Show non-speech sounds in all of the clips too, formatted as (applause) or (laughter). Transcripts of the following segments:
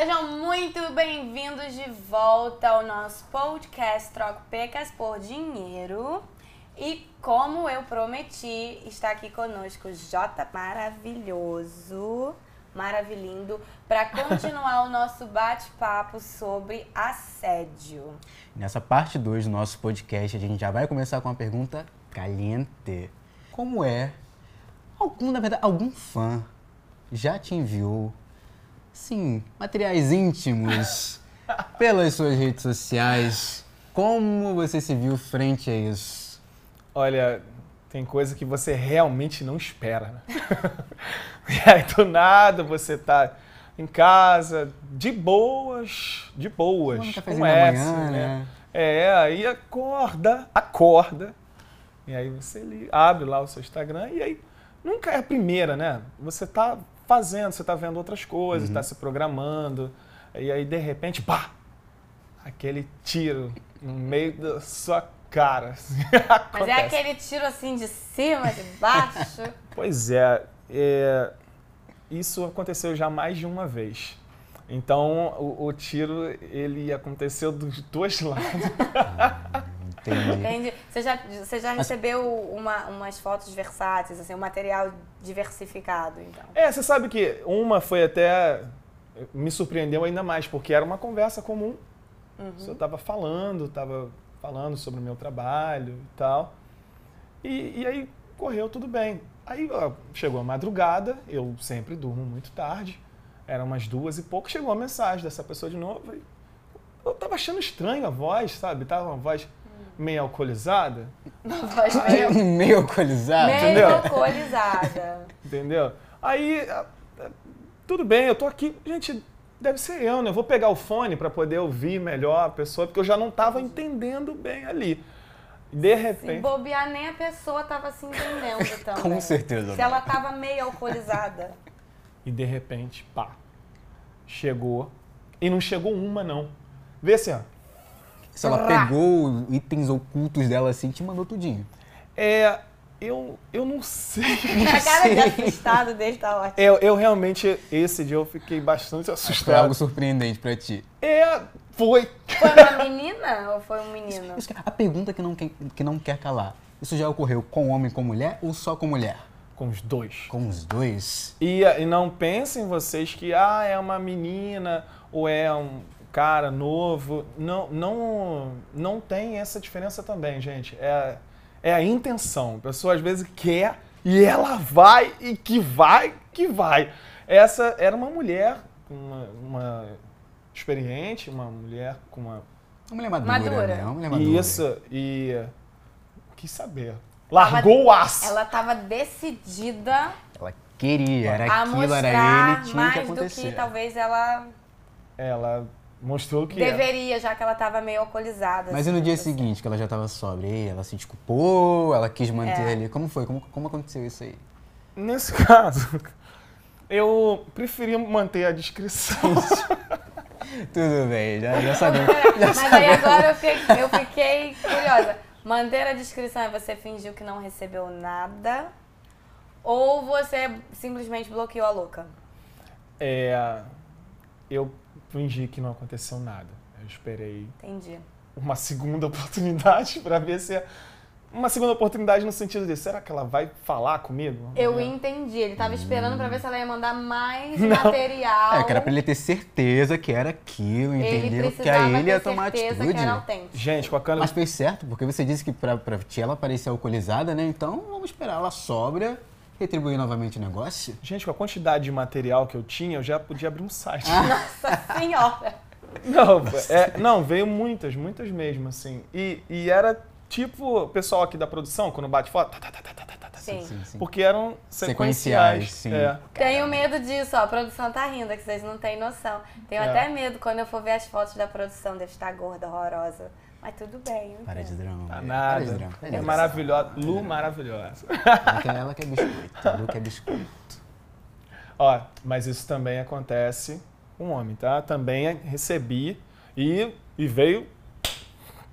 Sejam muito bem-vindos de volta ao nosso podcast Troco Pecas por Dinheiro. E como eu prometi, está aqui conosco Jota maravilhoso, maravilhindo, para continuar o nosso bate-papo sobre assédio. Nessa parte 2 do nosso podcast, a gente já vai começar com uma pergunta caliente. Como é? Algum, na verdade, algum fã já te enviou, sim, materiais íntimos (laughs) pelas suas redes sociais? Como você se viu frente a isso? Olha, tem coisa que você realmente não espera, né? (laughs) e aí, do nada, você tá em casa, de boas, de boas, um com S, manhã, né? né? É, aí acorda, acorda, e aí você abre lá o seu Instagram, e aí nunca é a primeira, né? Você tá fazendo, você tá vendo outras coisas, Uhum. tá se programando, e aí de repente, pá! Aquele tiro no meio da sua cara. assim, (laughs) Mas é aquele tiro assim de cima, de baixo. (laughs) Pois é, é, isso aconteceu já mais de uma vez. Então o, o tiro ele aconteceu dos dois (laughs) lados. Entendi. Entende? Você já, você já recebeu uma- umas fotos versáteis, assim, um material diversificado, então. É, você sabe que uma foi até me surpreendeu ainda mais porque era uma conversa comum. Eu estava falando, estava falando sobre o meu trabalho e tal. E, e aí correu tudo bem. Aí ó, chegou a madrugada, eu sempre durmo muito tarde. Eram umas duas e pouco, chegou a mensagem dessa pessoa de novo. e eu tava achando estranho a voz, sabe? Tava uma voz meio alcoolizada, Voz meio, (laughs) Meio alcoolizado. meio entendeu? alcoolizada. (laughs) entendeu? Aí, tudo bem, eu tô aqui, gente, deve ser eu, né? Eu vou pegar o fone para poder ouvir melhor a pessoa, porque eu já não tava entendendo bem ali. De Se repente, bobear, nem a pessoa tava se entendendo (laughs) também. Com certeza. Se ela tava meio alcoolizada. e de repente, pá, chegou. E não chegou uma, não. Vê assim, ó. Se ela pegou itens ocultos dela assim, te mandou tudinho. É, eu, eu não sei. (laughs) A cara de assustado dele tá ótima. Eu, eu realmente, esse dia eu fiquei bastante Foi assustado. algo surpreendente pra ti. É, foi. Foi uma menina ou foi um menino? Isso que- a pergunta que não, quer, que não quer calar. Isso já ocorreu com homem e com mulher ou só com mulher? Com os dois. Com os dois? E, e não pensem vocês que ah, é uma menina ou é um cara novo. Não, não, não tem essa diferença também, gente. É, é a intenção. A pessoa às vezes quer e ela vai e que vai, que vai. Essa era uma mulher, uma, uma experiente, uma mulher com uma. Uma mulher madura, Madura. né? Uma mulher madura. Isso, e. Quis saber. Largou o aço. Ela tava decidida Ela queria, era a aquilo, era ele, tinha mais que do acontecer. que talvez ela Ela mostrou que. é. deveria, já que ela tava meio alcoolizada. Mas assim, e no dia assim. seguinte, que ela já tava sóbria, e aí, ela se desculpou, ela quis manter É. ali. Como foi? Como, como aconteceu isso aí? Nesse (laughs) caso, eu preferi manter a descrição. (laughs) Tudo bem, já, já sabemos. Mas aí agora eu fiquei, eu fiquei curiosa. Manter a descrição é você fingiu que não recebeu nada ou você simplesmente bloqueou a louca? É, eu fingi que não aconteceu nada. Eu esperei Entendi. uma segunda (laughs) oportunidade para ver se. Uma segunda oportunidade no sentido de, será que ela vai falar comigo? Eu entendi. Ele tava esperando pra ver se ela ia mandar mais material. É, que era pra ele ter certeza que era aquilo, entendeu? Que aí ele ia tomar certeza atitude. que era autêntico. Gente, com a câmera. Mas fez certo, porque você disse que pra, pra ti ela parecia alcoolizada, né? Então vamos esperar ela sóbria, retribuir novamente o negócio. Gente, com a quantidade de material que eu tinha, eu já podia abrir um site. (laughs) (laughs) Nossa senhora. Não, é, não, veio muitas, muitas mesmo, assim. E, e era tipo o pessoal aqui da produção, quando bate foto, tá, tá, tá, tá, tá, tá, tá, Sim. Sim, sim. porque eram sequenciais. Sequenciais, sim. É. Tenho medo disso, ó. A produção tá rindo, que vocês não têm noção. Tenho É. até medo quando eu for ver as fotos da produção, deve estar gorda, horrorosa. Mas tudo bem. Para de drama. Tá para de nada. drama. É drama. maravilhosa. Lu maravilhosa. Ela quer- Ela quer biscoito. Lu quer biscoito. Ó, mas isso também acontece com homem, tá? Também recebi e, e veio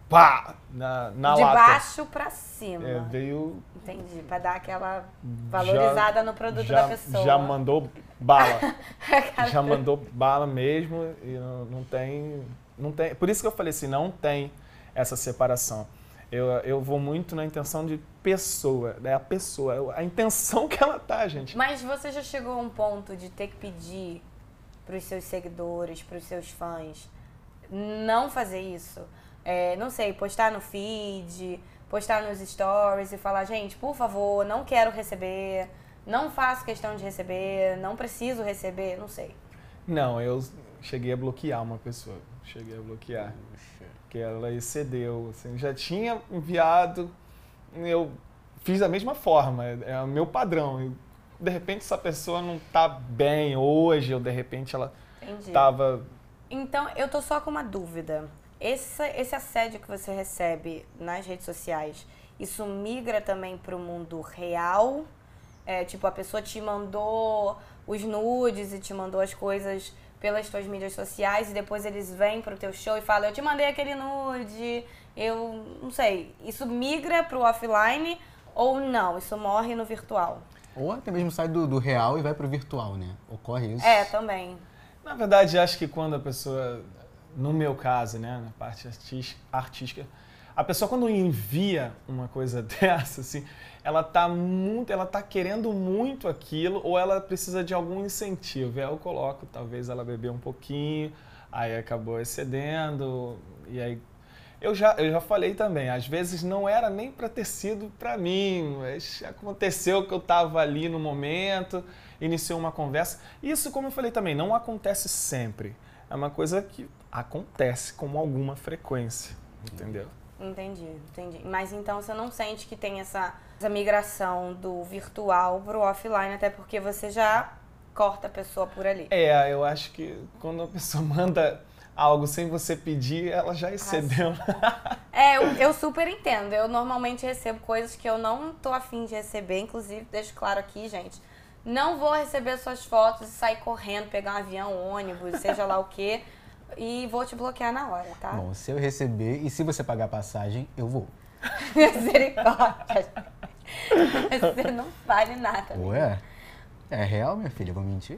pá, na, na De lata. baixo pra cima. É, veio. Entendi. Pra dar aquela valorizada no produto já, da pessoa. Já mandou bala. (laughs) Já mandou bala mesmo e não, não tem. Não tem. Por isso que eu falei assim, não tem essa separação. Eu, eu vou muito na intenção de pessoa, é a pessoa, a intenção que ela tá, gente. Mas você já chegou a um ponto de ter que pedir pros seus seguidores, pros seus fãs, não fazer isso? É, não sei, postar no feed, postar nos stories e falar, gente, por favor, não quero receber, não faço questão de receber, não preciso receber, não sei. Não, eu cheguei a bloquear uma pessoa. Cheguei a bloquear. Porque ela excedeu. Assim, já tinha enviado, eu fiz da mesma forma, é o meu padrão. Eu, de repente essa pessoa não tá bem hoje, ou de repente ela Entendi. tava. Então, eu tô só com uma dúvida. Esse, esse assédio que você recebe nas redes sociais, isso migra também pro mundo real? É, tipo, a pessoa te mandou os nudes e te mandou as coisas pelas tuas mídias sociais e depois eles vêm pro teu show e falam, eu te mandei aquele nude, eu não sei. Isso migra pro offline ou não? Isso morre no virtual? Ou até mesmo sai do, do real e vai pro virtual, né? Ocorre isso. É, também. Na verdade, acho que quando a pessoa, no meu caso, né, na parte artística, a pessoa quando envia uma coisa (laughs) dessa, assim, ela tá muito, ela tá querendo muito aquilo ou ela precisa de algum incentivo. Eu coloco, talvez ela bebeu um pouquinho, aí acabou excedendo, e aí eu já, eu já falei também, às vezes não era nem para ter sido para mim, mas aconteceu que eu estava ali no momento, iniciou uma conversa. Isso, como eu falei também, não acontece sempre. É uma coisa que acontece com alguma frequência, entendeu? Entendi, entendi. Mas então você não sente que tem essa, essa migração do virtual pro offline, até porque você já corta a pessoa por ali. É, eu acho que quando a pessoa (laughs) manda algo sem você pedir, ela já excedeu. É, eu, eu super entendo. Eu normalmente recebo coisas que eu não tô afim de receber. Inclusive, deixo claro aqui, gente. Não vou receber suas fotos e sair correndo, pegar um avião, ônibus, seja lá o quê. E vou te bloquear na hora, tá? Bom, se eu receber e se você pagar a passagem, eu vou. (laughs) Misericórdia. Você não vale nada. né? Ué? É real, minha filha? Vou mentir?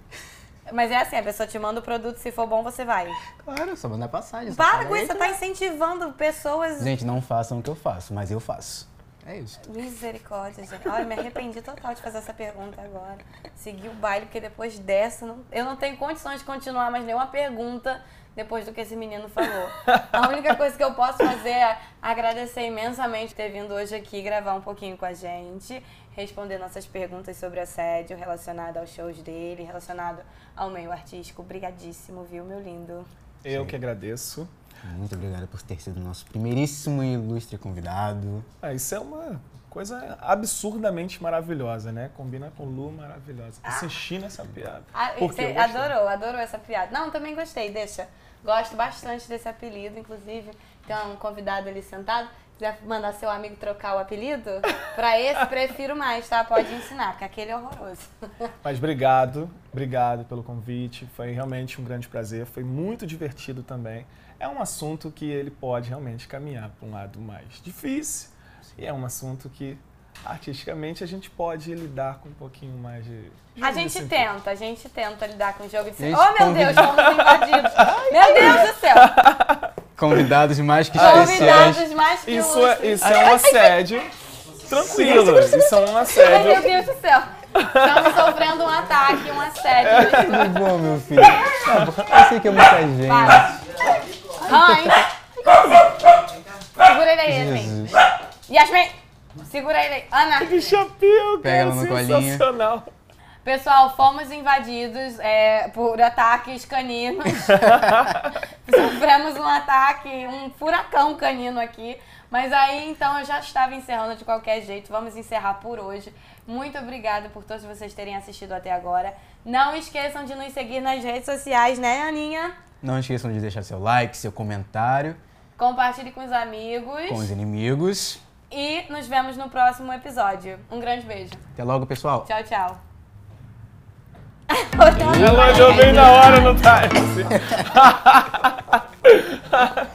Mas é assim, a pessoa te manda o produto, se for bom, você vai. Claro, só mandar passagem. Para com isso, você tá? tá incentivando pessoas. Gente, não façam o que eu faço, mas eu faço. É isso. Misericórdia, gente. Olha, me arrependi total de fazer essa pergunta agora. Segui o baile, porque depois dessa, não- eu não tenho condições de continuar mais nenhuma pergunta depois do que esse menino falou. A única coisa que eu posso fazer é agradecer imensamente ter vindo hoje aqui gravar um pouquinho com a gente, responder nossas perguntas sobre assédio relacionado aos shows dele, relacionado ao meio artístico. Obrigadíssimo, viu, meu lindo? Eu que agradeço. Muito obrigado por ter sido nosso primeiríssimo e ilustre convidado. Ah, isso é uma coisa absurdamente maravilhosa, né? Combina com Lu maravilhosa. Assisti nessa piada. Ah, você adorou, adorou essa piada. Não, também gostei, deixa. Gosto bastante desse apelido, inclusive tem um convidado ali sentado. Quiser mandar seu amigo trocar o apelido, pra esse prefiro mais, tá? Pode ensinar, porque aquele é horroroso. Mas obrigado, obrigado pelo convite. Foi realmente um grande prazer. Foi muito divertido também. É um assunto que ele pode realmente caminhar para um lado mais difícil. E é um assunto que artisticamente a gente pode lidar com um pouquinho mais de. A gente tenta, a gente tenta lidar com o jogo de Oh, meu Deus, fomos invadidos. (laughs) Meu Deus do céu. Convidados mais que especiais. Convidados mais que Isso é, isso é um assédio tranquilo. Isso é um Ai, meu assédio. Deus do céu. Estamos sofrendo um ataque, um assédio. Tudo (laughs) bom, meu filho? Tá bom. Eu sei que é muita gente. Vai. Hans. Segura ele aí, Yasmin. Yasmin, segura ele aí. Ana, Que chapéu, Pega cara, ela no colinho. sensacional. pessoal, fomos invadidos é, por ataques caninos. (laughs) Sofremos um ataque, um furacão canino aqui. Mas aí, então, eu já estava encerrando de qualquer jeito. Vamos encerrar por hoje. Muito obrigada por todos vocês terem assistido até agora. Não esqueçam de nos seguir nas redes sociais, né, Aninha? Não esqueçam de deixar seu like, seu comentário Compartilhe com os amigos. com os inimigos. E nos vemos no próximo episódio. Um grande beijo. Até logo, pessoal. Tchau, tchau. Ela olhou bem na hora no time. (laughs)